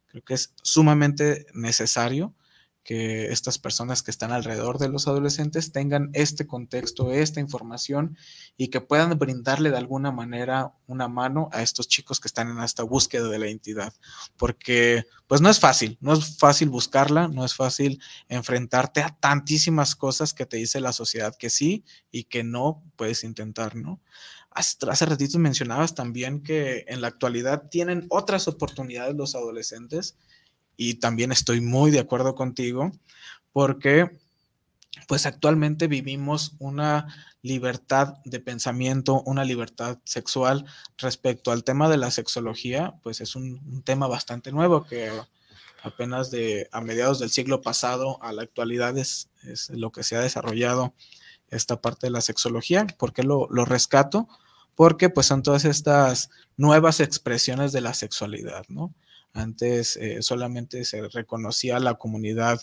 Creo que es sumamente necesario que estas personas que están alrededor de los adolescentes tengan este contexto, esta información y que puedan brindarle de alguna manera una mano a estos chicos que están en esta búsqueda de la identidad. Porque pues no es fácil, no es fácil buscarla, no es fácil enfrentarte a tantísimas cosas que te dice la sociedad que sí y que no puedes intentar, ¿no? Hace, hace ratito mencionabas también que en la actualidad tienen otras oportunidades los adolescentes y también estoy muy de acuerdo contigo porque pues actualmente vivimos una libertad de pensamiento, una libertad sexual respecto al tema de la sexología, pues es un, tema bastante nuevo que apenas de a mediados del siglo pasado a la actualidad es, lo que se ha desarrollado esta parte de la sexología. ¿Por qué lo, lo rescato? Porque pues son todas estas nuevas expresiones de la sexualidad, ¿no? Antes eh, solamente se reconocía la comunidad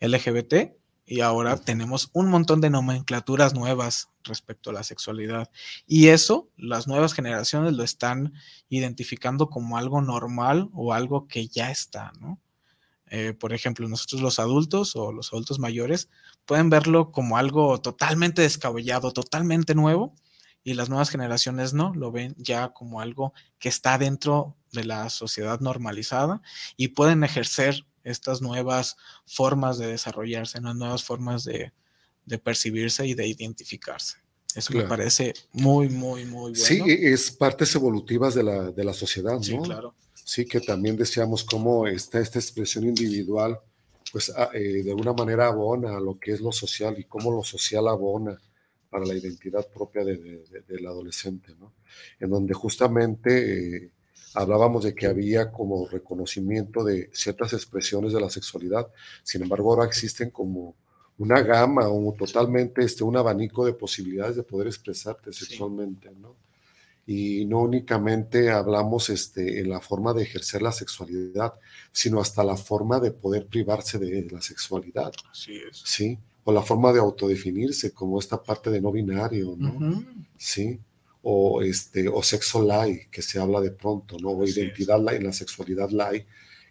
LGBT y ahora tenemos un montón de nomenclaturas nuevas respecto a la sexualidad. Y eso las nuevas generaciones lo están identificando como algo normal o algo que ya está, ¿no? Eh, por ejemplo, nosotros los adultos o los adultos mayores pueden verlo como algo totalmente descabellado, totalmente nuevo, y las nuevas generaciones no, lo ven ya como algo que está dentro de la sociedad normalizada y pueden ejercer estas nuevas formas de desarrollarse, nuevas formas de, percibirse y de identificarse. Eso me parece muy, muy, muy bueno. Sí, es partes evolutivas de la, de la sociedad, ¿no? Sí, claro. Sí, que también decíamos cómo está esta expresión individual, pues ah, eh, de alguna manera abona a lo que es lo social y cómo lo social abona para la identidad propia de, del adolescente, ¿no? En donde justamente eh, hablábamos de que había como reconocimiento de ciertas expresiones de la sexualidad, sin embargo ahora existen como una gama o totalmente este, un abanico de posibilidades de poder expresarte sexualmente, ¿no? Y no únicamente hablamos este, en la forma de ejercer la sexualidad, sino hasta la forma de poder privarse de la sexualidad. Así es. Sí, o la forma de autodefinirse, como esta parte de no binario, ¿no? Sí o, este, o sexo lai, que se habla de pronto, ¿no? O identidad lai, en la sexualidad lai,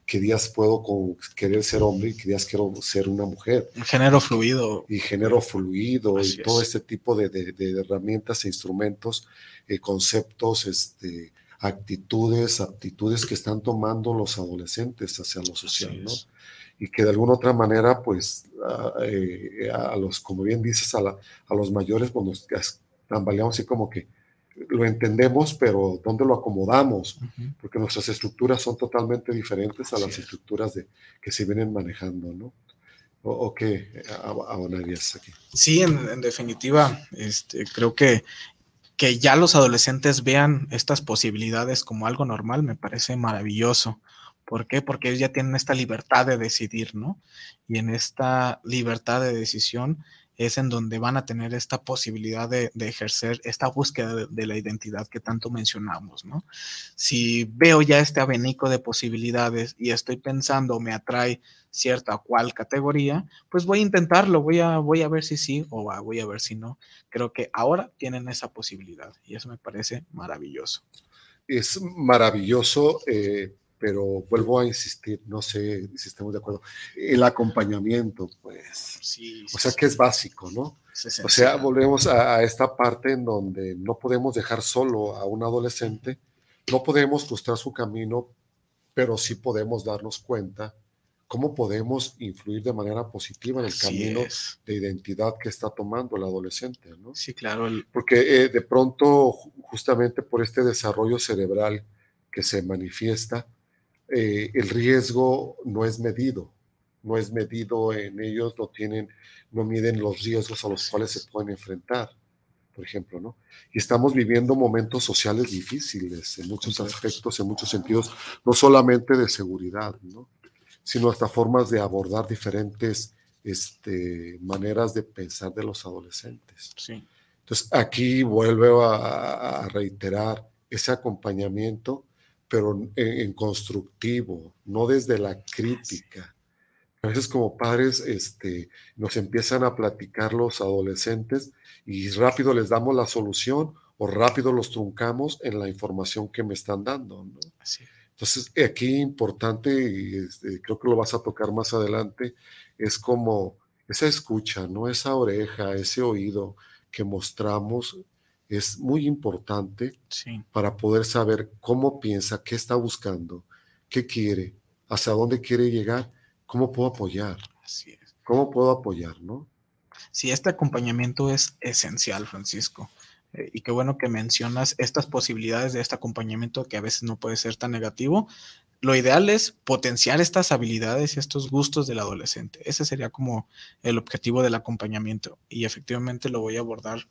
que días puedo con, querer ser hombre y que días quiero ser una mujer. Género fluido. Y género fluido y todo este tipo de, de, herramientas e instrumentos, eh, conceptos, este, actitudes, aptitudes que están tomando los adolescentes hacia lo social, ¿no? Y que de alguna otra manera, pues, a, eh, a los, como bien dices, a, a los mayores, pues nos tambaleamos así como que, lo entendemos, pero ¿dónde lo acomodamos? Nuestras estructuras son totalmente diferentes a las estructuras de, que se vienen manejando, ¿no? ¿O, qué abonarías aquí? Sí, en, definitiva, este, creo que, que ya los adolescentes vean estas posibilidades como algo normal me parece maravilloso. ¿Por qué? Porque ellos ya tienen esta libertad de decidir, ¿no? Y en esta libertad de decisión es en donde van a tener esta posibilidad de, ejercer esta búsqueda de, la identidad que tanto mencionamos, ¿no? Si veo ya este abanico de posibilidades y estoy pensando, me atrae cierta o cual categoría, pues voy a intentarlo, voy a, voy a ver si sí o voy a ver si no. Creo que ahora tienen esa posibilidad y eso me parece maravilloso. Es maravilloso. Eh, pero vuelvo a insistir, no sé si estamos de acuerdo, el acompañamiento, pues, Sí, o sea que es básico, ¿no? O sea, volvemos a, a esta parte en donde no podemos dejar solo a un adolescente, no podemos frustrar su camino, pero sí podemos darnos cuenta cómo podemos influir de manera positiva en el Así camino es. de identidad que está tomando el adolescente, ¿no? Sí, claro. el- Porque eh, de pronto, ju- justamente por este desarrollo cerebral que se manifiesta, eh, el riesgo no es medido, no es medido en ellos, no tienen, no miden los riesgos a los cuales se pueden enfrentar, por ejemplo, ¿no? Y estamos viviendo momentos sociales difíciles en muchos aspectos, en muchos sentidos, no solamente de seguridad, ¿no? Sino hasta formas de abordar diferentes este, maneras de pensar de los adolescentes. Sí. Entonces, aquí vuelvo a, a reiterar ese acompañamiento, pero en, en constructivo, no desde la crítica. A veces como padres este, nos empiezan a platicar los adolescentes y rápido les damos la solución o rápido los truncamos en la información que me están dando. ¿no? Así es. Entonces, aquí importante, y este, creo que lo vas a tocar más adelante, es como esa escucha, ¿no? Esa oreja, ese oído que mostramos es muy importante Sí. para poder saber cómo piensa, qué está buscando, qué quiere, hacia dónde quiere llegar, cómo puedo apoyar, Así es. cómo puedo apoyar, ¿no? Sí, este acompañamiento es esencial, Francisco. Eh, y qué bueno que mencionas estas posibilidades de este acompañamiento que a veces no puede ser tan negativo. Lo ideal es potenciar estas habilidades y estos gustos del adolescente. Ese sería como el objetivo del acompañamiento. Y efectivamente lo voy a abordar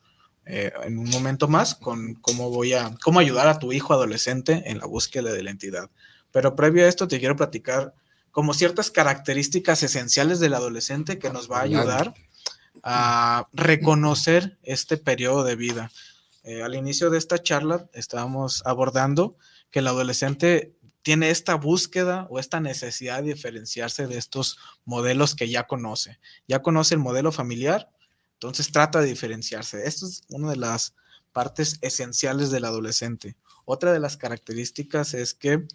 eh, en un momento más con cómo voy a, cómo ayudar a tu hijo adolescente en la búsqueda de la identidad. Pero previo a esto te quiero platicar como ciertas características esenciales del adolescente que nos va a ayudar a reconocer este periodo de vida. Eh, al inicio de esta charla estábamos abordando que el adolescente tiene esta búsqueda o esta necesidad de diferenciarse de estos modelos que ya conoce. Ya conoce el modelo familiar, entonces trata de diferenciarse. Esto es una de las partes esenciales del adolescente. Otra de las características es que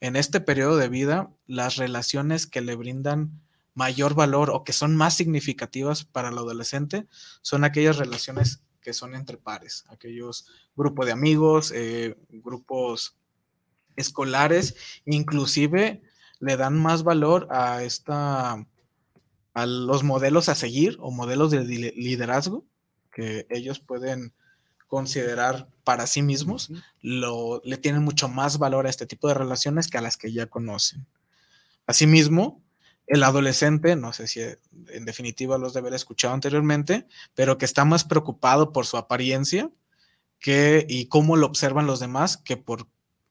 en este periodo de vida, las relaciones que le brindan mayor valor o que son más significativas para el adolescente son aquellas relaciones que son entre pares, aquellos grupos de amigos, eh, grupos escolares, inclusive le dan más valor a esta a los modelos a seguir o modelos de li- liderazgo que ellos pueden considerar para sí mismos, lo, le tienen mucho más valor a este tipo de relaciones que a las que ya conocen. Asimismo, el adolescente, no sé si en definitiva los de haber escuchado anteriormente, pero que está más preocupado por su apariencia que, y cómo lo observan los demás que por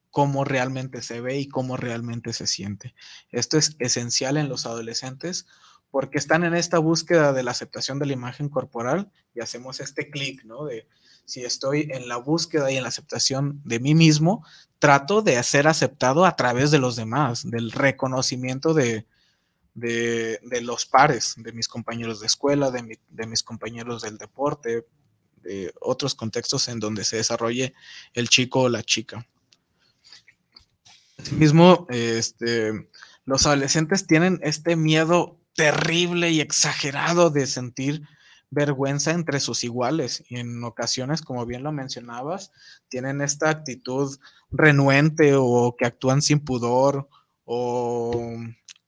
cómo realmente se ve y cómo realmente se siente. Esto es esencial en los adolescentes porque están en esta búsqueda de la aceptación de la imagen corporal y hacemos este clic, ¿no? De si estoy en la búsqueda y en la aceptación de mí mismo, trato de ser aceptado a través de los demás, del reconocimiento de, de, los pares, de mis compañeros de escuela, de, de mis compañeros del deporte, de otros contextos en donde se desarrolle el chico o la chica. Asimismo, este, los adolescentes tienen este miedo terrible y exagerado de sentir vergüenza entre sus iguales y en ocasiones, como bien lo mencionabas, tienen esta actitud renuente o que actúan sin pudor o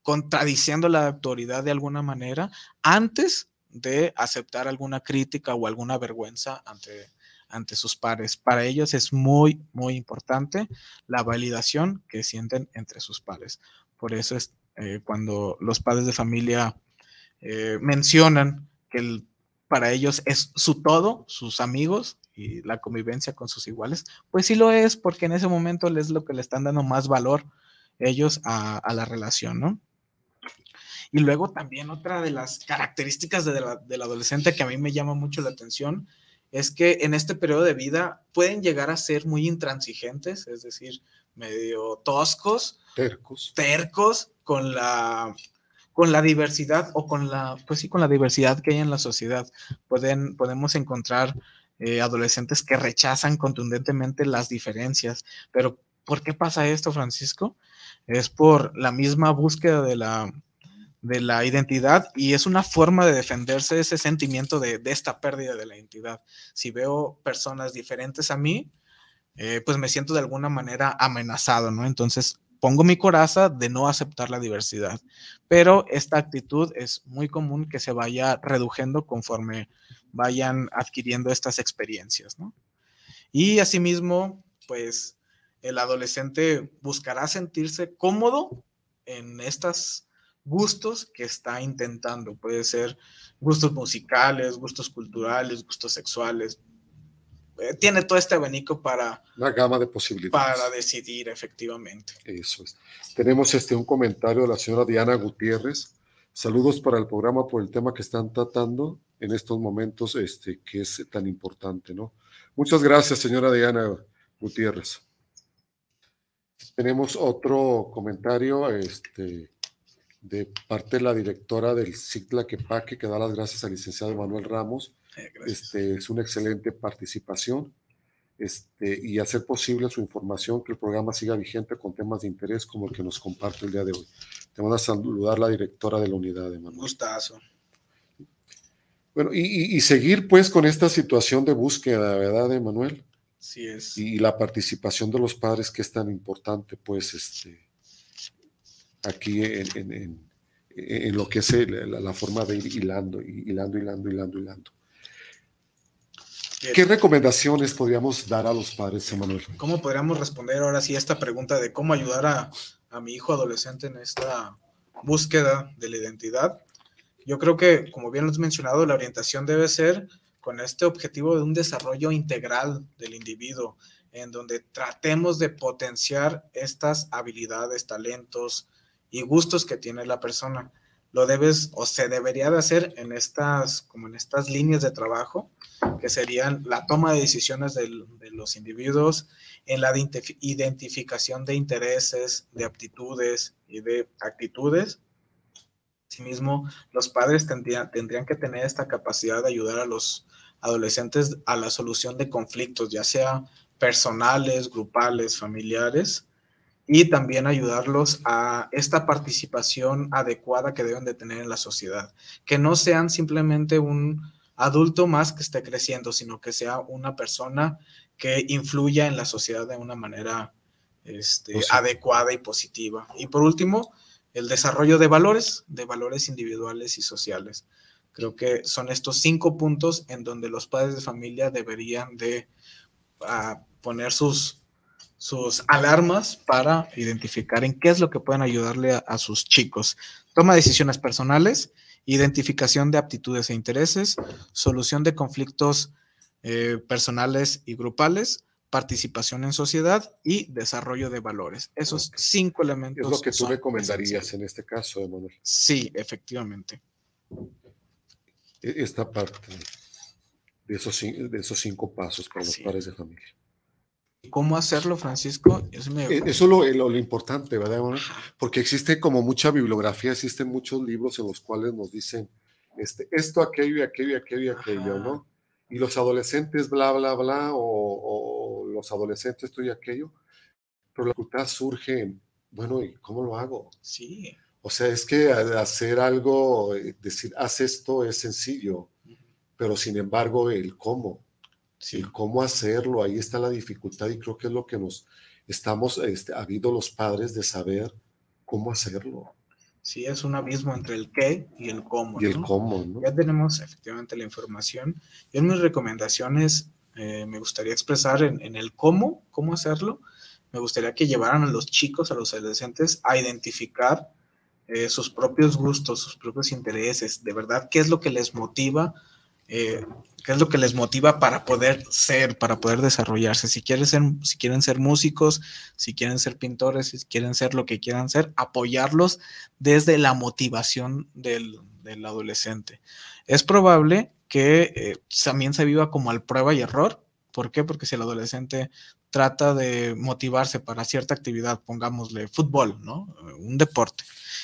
contradiciendo la autoridad de alguna manera antes de aceptar alguna crítica o alguna vergüenza ante, ante sus pares. Para ellos es muy, muy importante la validación que sienten entre sus pares. Por eso es eh, cuando los padres de familia eh, mencionan que para ellos es su todo, sus amigos y la convivencia con sus iguales, pues sí lo es, porque en ese momento es lo que le están dando más valor ellos a, a la relación, ¿no? Y luego también otra de las características de la- del adolescente que a mí me llama mucho la atención es que en este periodo de vida pueden llegar a ser muy intransigentes, es decir, medio toscos, Tercos. tercos con la con la diversidad o con la pues sí con la diversidad que hay en la sociedad pueden podemos encontrar eh, adolescentes que rechazan contundentemente las diferencias pero ¿Por qué pasa esto, Francisco? Es por la misma búsqueda de la, de la identidad y es una forma de defenderse ese sentimiento de, esta pérdida de la identidad. Si veo personas diferentes a mí, eh, pues me siento de alguna manera amenazado, ¿no? Entonces pongo mi coraza de no aceptar la diversidad. Pero esta actitud es muy común que se vaya reduciendo conforme vayan adquiriendo estas experiencias, ¿no? Y asimismo, pues el adolescente buscará sentirse cómodo en estos gustos que está intentando. Puede ser gustos musicales, gustos culturales, gustos sexuales, tiene todo este abanico para... Una gama de posibilidades. Para decidir, efectivamente. Eso es. Tenemos este, un comentario de la señora Diana Gutiérrez. Saludos para el programa por el tema que están tratando en estos momentos, este, que es tan importante, ¿no? Muchas gracias, señora Diana Gutiérrez. Tenemos otro comentario este, de parte de la directora del CICLA Quepaque, que da las gracias al licenciado Manuel Ramos [laughs] este, es una excelente participación este, y hacer posible su información, que el programa siga vigente con temas de interés como el que nos comparte el día de hoy. Te van a saludar la directora de la unidad, de Manuel. Gustazo. Bueno, y, seguir pues con esta situación de búsqueda, ¿verdad, Emanuel? Sí es. Y, la participación de los padres que es tan importante, pues, este, aquí en, lo que es la, la, forma de ir hilando, hilando, hilando, hilando, hilando. ¿Qué recomendaciones podríamos dar a los padres, Emanuel? ¿Cómo podríamos responder ahora sí a esta pregunta de cómo ayudar a, a, mi hijo adolescente en esta búsqueda de la identidad? Yo creo que, como bien lo has mencionado, la orientación debe ser con este objetivo de un desarrollo integral del individuo, en donde tratemos de potenciar estas habilidades, talentos y gustos que tiene la persona. Lo debes o se debería de hacer en estas, como en estas líneas de trabajo, que serían la toma de decisiones de, los individuos, en la identificación de intereses, de aptitudes y de actitudes. Asimismo, los padres tendrían, tendrían que tener esta capacidad de ayudar a los adolescentes a la solución de conflictos, ya sea personales, grupales, familiares, y también ayudarlos a esta participación adecuada que deben de tener en la sociedad, que no sean simplemente un adulto más que esté creciendo, sino que sea una persona que influya en la sociedad de una manera este, adecuada y positiva. Y por último, el desarrollo de valores, de valores individuales y sociales. Creo que son estos cinco puntos en donde los padres de familia deberían de ah, poner sus, sus alarmas para identificar en qué es lo que pueden ayudarle a sus chicos. Toma decisiones personales, identificación de aptitudes e intereses, solución de conflictos eh, personales y grupales, participación en sociedad y desarrollo de valores. Esos cinco elementos. Es lo que tú recomendarías en este caso, Emanuel. Sí, efectivamente. E-, esta parte de esos, de esos cinco pasos para los padres de familia. ¿Cómo hacerlo, Francisco? Eso, e, es lo, lo, importante, ¿verdad? Porque existe como mucha bibliografía, existen muchos libros en los cuales nos dicen este, esto, aquello aquello aquello aquello, ¿no? Y los adolescentes, bla, bla, bla, o, los adolescentes, esto y aquello. Pero la dificultad surge en, bueno, ¿y cómo lo hago? Sí. O sea, es que hacer algo, eh, decir, haz esto es sencillo, pero sin embargo, el cómo Sí. cómo hacerlo, ahí está la dificultad y creo que es lo que nos estamos, este, habido los padres de saber cómo hacerlo. Sí, es un abismo entre el qué y el cómo. Y el cómo, ¿no? Ya tenemos efectivamente la información. Y en mis recomendaciones eh, me gustaría expresar en, el cómo, cómo hacerlo. Me gustaría que llevaran a los chicos, a los adolescentes, a identificar eh, sus propios gustos, sus propios intereses, de verdad, qué es lo que les motiva eh, qué es lo que les motiva para poder ser, para poder desarrollarse. Si quieren ser, si quieren ser músicos, si quieren ser pintores, si quieren ser lo que quieran ser, apoyarlos desde la motivación del, adolescente. Es probable que eh, también se viva como al prueba y error. ¿Por qué? Porque si el adolescente trata de motivarse para cierta actividad, pongámosle fútbol, ¿no? Un deporte,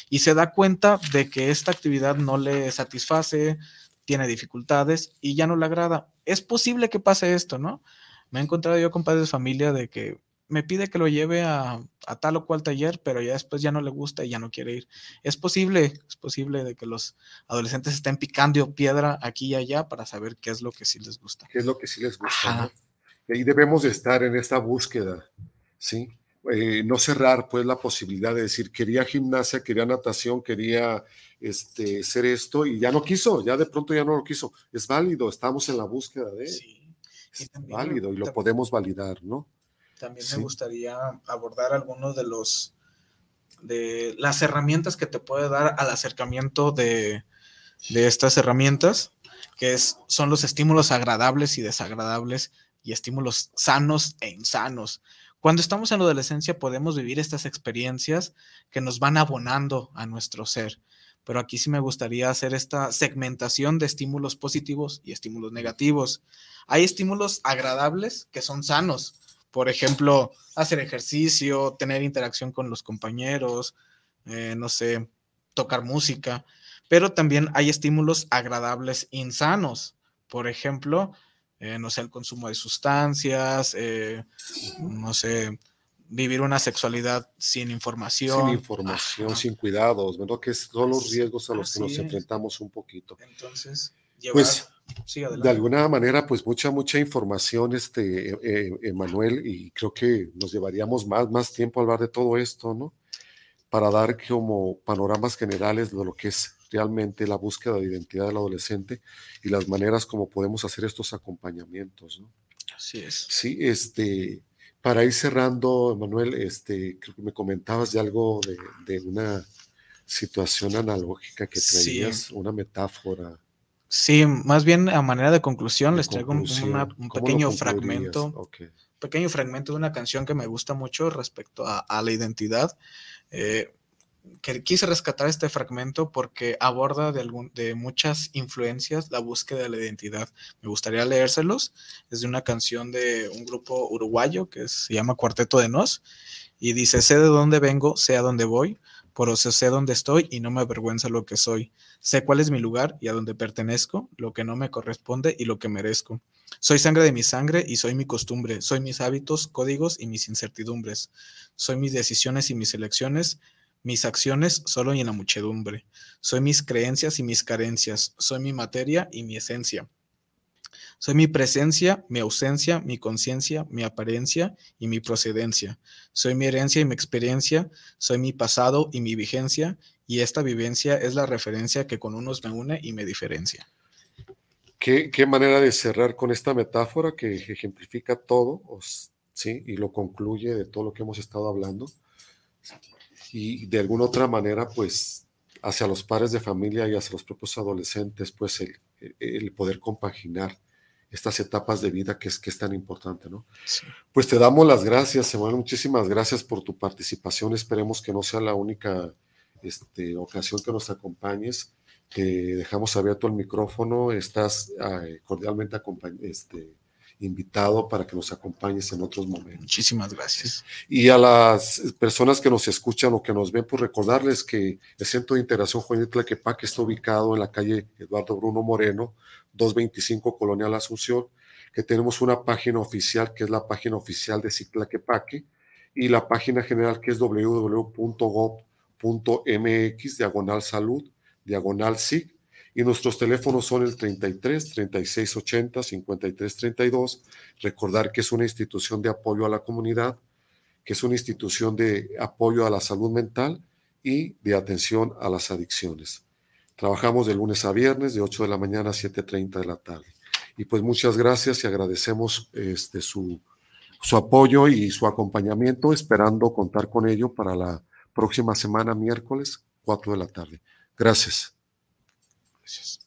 y se da cuenta de que esta actividad no le satisface, tiene dificultades y ya no le agrada. Es posible que pase esto, ¿no? Me he encontrado yo con padres de familia de que me pide que lo lleve a, tal o cual taller, pero ya después ya no le gusta y ya no quiere ir. Es posible, es posible de que los adolescentes estén picando piedra aquí y allá para saber qué es lo que sí les gusta. ¿Qué es lo que sí les gusta? Y ahí debemos de estar en esta búsqueda, ¿sí? Eh, no cerrar pues la posibilidad de decir quería gimnasia, quería natación, quería este, ser esto y ya no quiso, ya de pronto ya no lo quiso. Es válido, estamos en la búsqueda de Sí, es válido y lo podemos validar, ¿no? También me gustaría abordar algunos de los de las herramientas que te puede dar al acercamiento de, de estas herramientas, que es, son los estímulos agradables y desagradables y estímulos sanos e insanos. Cuando estamos en la adolescencia podemos vivir estas experiencias que nos van abonando a nuestro ser, pero aquí sí me gustaría hacer esta segmentación de estímulos positivos y estímulos negativos. Hay estímulos agradables que son sanos, por ejemplo, hacer ejercicio, tener interacción con los compañeros, eh, no sé, tocar música, pero también hay estímulos agradables insanos, por ejemplo, eh, no sé, el consumo de sustancias, eh, no sé, vivir una sexualidad sin información. Sin información, sin cuidados, ¿verdad? Que son los riesgos a los que nos enfrentamos un poquito. Entonces, pues, de alguna manera, pues mucha, mucha información, este, eh, Emanuel, y creo que nos llevaríamos más, más tiempo a hablar de todo esto, ¿no? Para dar como panoramas generales de lo que es realmente la búsqueda de identidad del adolescente y las maneras como podemos hacer estos acompañamientos. ¿no? Así es. Sí, este, para ir cerrando, Manuel, este, creo que me comentabas de algo de, una situación analógica que traías, una metáfora. Sí, más bien a manera de conclusión, les traigo un pequeño fragmento. Pequeño fragmento de una canción que me gusta mucho respecto a, la identidad. Eh, que quise rescatar este fragmento porque aborda de, algún, de muchas influencias la búsqueda de la identidad. Me gustaría leérselos. Es de una canción de un grupo uruguayo que se llama Cuarteto de Nos y dice, sé de dónde vengo, sé a dónde voy, por eso sé dónde estoy y no me avergüenza lo que soy. Sé cuál es mi lugar y a dónde pertenezco, lo que no me corresponde y lo que merezco. Soy sangre de mi sangre y soy mi costumbre, soy mis hábitos, códigos y mis incertidumbres. Soy mis decisiones y mis elecciones, mis acciones solo y en la muchedumbre. Soy mis creencias y mis carencias. Soy mi materia y mi esencia. Soy mi presencia, mi ausencia, mi conciencia, mi apariencia y mi procedencia. Soy mi herencia y mi experiencia. Soy mi pasado y mi vigencia. Y esta vivencia es la referencia que con unos me une y me diferencia. Qué, qué manera de cerrar con esta metáfora que ejemplifica todo, ¿sí? Y lo concluye de todo lo que hemos estado hablando y de alguna otra manera, pues, hacia los padres de familia y hacia los propios adolescentes, pues, el, el poder compaginar estas etapas de vida que es, que es tan importante, ¿no? Pues te damos las gracias, Emanuel, muchísimas gracias por tu participación, esperemos que no sea la única este, ocasión que nos acompañes, te dejamos abierto el micrófono, estás eh, cordialmente acompañado, este, invitado para que nos acompañes en otros momentos. Muchísimas gracias. Y a las personas que nos escuchan o que nos ven, pues recordarles que el Centro de Integración Juvenil Tlaquepaque está ubicado en la calle Eduardo Bruno Moreno, 225 Colonial Asunción, que tenemos una página oficial que es la página oficial de Ciclaquepaque y la página general que es www.gov.mx, diagonal salud, diagonal SIC, y nuestros teléfonos son el 33 36 80 53 32. Recordar que es una institución de apoyo a la comunidad, que es una institución de apoyo a la salud mental y de atención a las adicciones. Trabajamos de lunes a viernes de 8 de la mañana a 7.30 de la tarde. Y pues muchas gracias y agradecemos este, su, su apoyo y su acompañamiento, esperando contar con ello para la próxima semana, miércoles, 4 de la tarde. Gracias. Gracias.